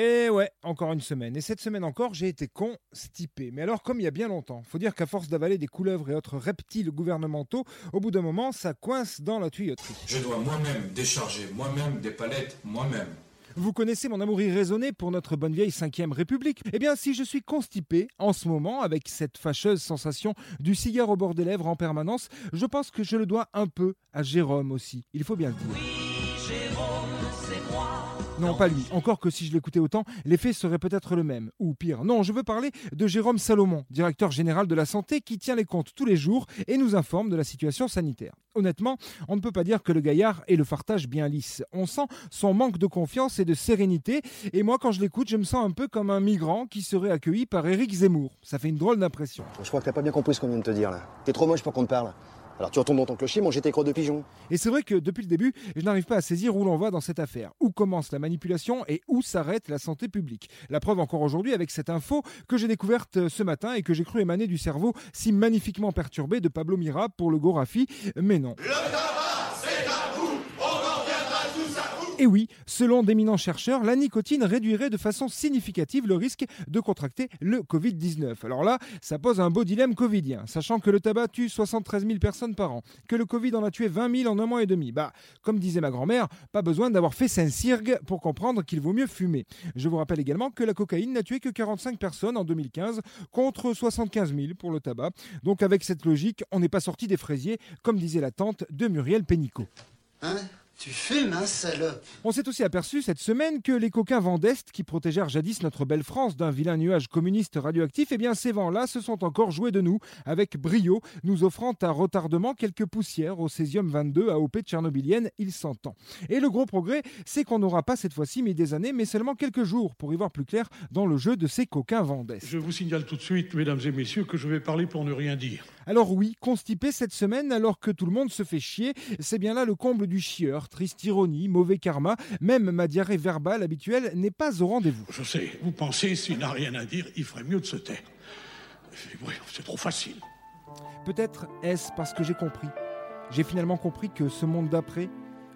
Et ouais, encore une semaine. Et cette semaine encore, j'ai été constipé. Mais alors, comme il y a bien longtemps, faut dire qu'à force d'avaler des couleuvres et autres reptiles gouvernementaux, au bout d'un moment, ça coince dans la tuyauterie. Je dois moi-même décharger moi-même des palettes moi-même. Vous connaissez mon amour irraisonné pour notre bonne vieille 5ème République? Eh bien, si je suis constipé en ce moment, avec cette fâcheuse sensation du cigare au bord des lèvres en permanence, je pense que je le dois un peu à Jérôme aussi. Il faut bien le dire. Non, pas lui. Encore que si je l'écoutais autant, l'effet serait peut-être le même. Ou pire. Non, je veux parler de Jérôme Salomon, directeur général de la santé, qui tient les comptes tous les jours et nous informe de la situation sanitaire. Honnêtement, on ne peut pas dire que le gaillard ait le fartage bien lisse. On sent son manque de confiance et de sérénité. Et moi, quand je l'écoute, je me sens un peu comme un migrant qui serait accueilli par Éric Zemmour. Ça fait une drôle d'impression. Je crois que t'as pas bien compris ce qu'on vient de te dire là. T'es trop moche pour qu'on te parle. Alors tu retournes dans ton clocher, manger tes crottes de pigeon. Et c'est vrai que depuis le début, je n'arrive pas à saisir où l'on va dans cette affaire. Où commence la manipulation et où s'arrête la santé publique? La preuve encore aujourd'hui avec cette info que j'ai découverte ce matin et que j'ai cru émaner du cerveau si magnifiquement perturbé de Pablo Mira pour le Gorafi. Mais non. Et oui, selon d'éminents chercheurs, la nicotine réduirait de façon significative le risque de contracter le Covid-19. Alors là, ça pose un beau dilemme covidien, sachant que le tabac tue 73 000 personnes par an, que le Covid en a tué 20 000 en un mois et demi. Bah, comme disait ma grand-mère, pas besoin d'avoir fait Saint-Cirgue pour comprendre qu'il vaut mieux fumer. Je vous rappelle également que la cocaïne n'a tué que 45 personnes en 2015 contre 75 000 pour le tabac. Donc avec cette logique, on n'est pas sorti des fraisiers, comme disait la tante de Muriel Pénicaud. Hein? Tu fumes, hein, salope On s'est aussi aperçu cette semaine que les coquins vents d'Est qui protégèrent jadis notre belle France d'un vilain nuage communiste radioactif, eh bien ces vents-là se sont encore joués de nous avec brio, nous offrant à retardement quelques poussières au césium 22 AOP tchernobylienne, il s'entend. Et le gros progrès, c'est qu'on n'aura pas cette fois-ci mis des années, mais seulement quelques jours pour y voir plus clair dans le jeu de ces coquins vents d'Est. Je vous signale tout de suite, mesdames et messieurs, que je vais parler pour ne rien dire. Alors oui, constipé cette semaine alors que tout le monde se fait chier, c'est bien là le comble du chieur, triste ironie, mauvais karma, même ma diarrhée verbale habituelle n'est pas au rendez-vous. Je sais, vous pensez, s'il n'a rien à dire, il ferait mieux de se taire. C'est trop facile. Peut-être est-ce parce que j'ai compris. J'ai finalement compris que ce monde d'après,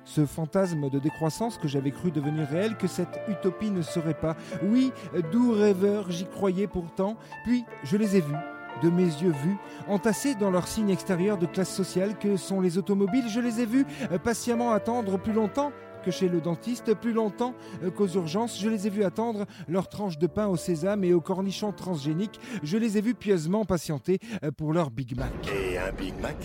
ce fantasme de décroissance que j'avais cru devenir réel, que cette utopie ne serait pas. Oui, doux rêveur, j'y croyais pourtant, puis je les ai vus, de mes yeux vus, entassés dans leur signe extérieur de classe sociale que sont les automobiles, je les ai vus euh, patiemment attendre plus longtemps que chez le dentiste, plus longtemps euh, qu'aux urgences. Je les ai vus attendre leur tranche de pain au sésame et au cornichon transgénique. Je les ai vus pieusement patienter euh, pour leur Big Mac. Et un Big Mac?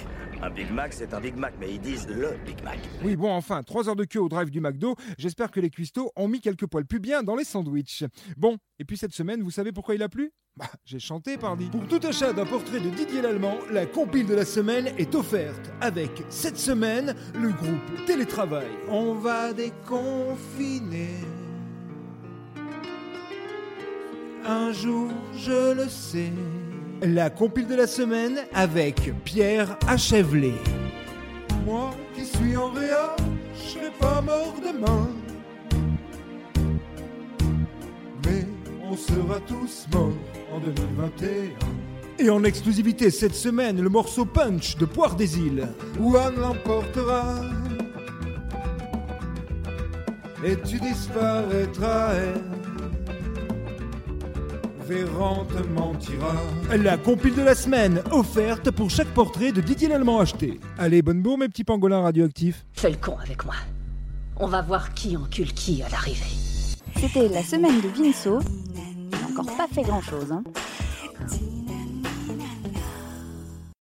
Un Big Mac, c'est un Big Mac, mais ils disent le Big Mac. Oui, bon, enfin, trois heures de queue au drive du McDo. J'espère que les cuistots ont mis quelques poils plus bien dans les sandwichs. Bon, et puis cette semaine, vous savez pourquoi il a plu? Bah, j'ai chanté, pardi. Pour tout achat d'un portrait de Didier Lallemand, la compile de la semaine est offerte avec cette semaine le groupe Télétravail. On va déconfiner. Un jour, je le sais. La compile de la semaine avec Pierre Achèvelet. Moi qui suis en réa, je serai pas mort demain. Mais on sera tous morts en 2021. Et en exclusivité cette semaine, le morceau Punch de Poire des Îles. One l'emportera? Et tu disparaîtras. Véran te mentira. La compile de la semaine, offerte pour chaque portrait de Didier Lallemand acheté. Allez, bonne bourre mes petits pangolins radioactifs. Fais le con avec moi. On va voir qui encule qui à l'arrivée. C'était la semaine de Vinceau. Il n'a encore pas fait grand chose. Hein.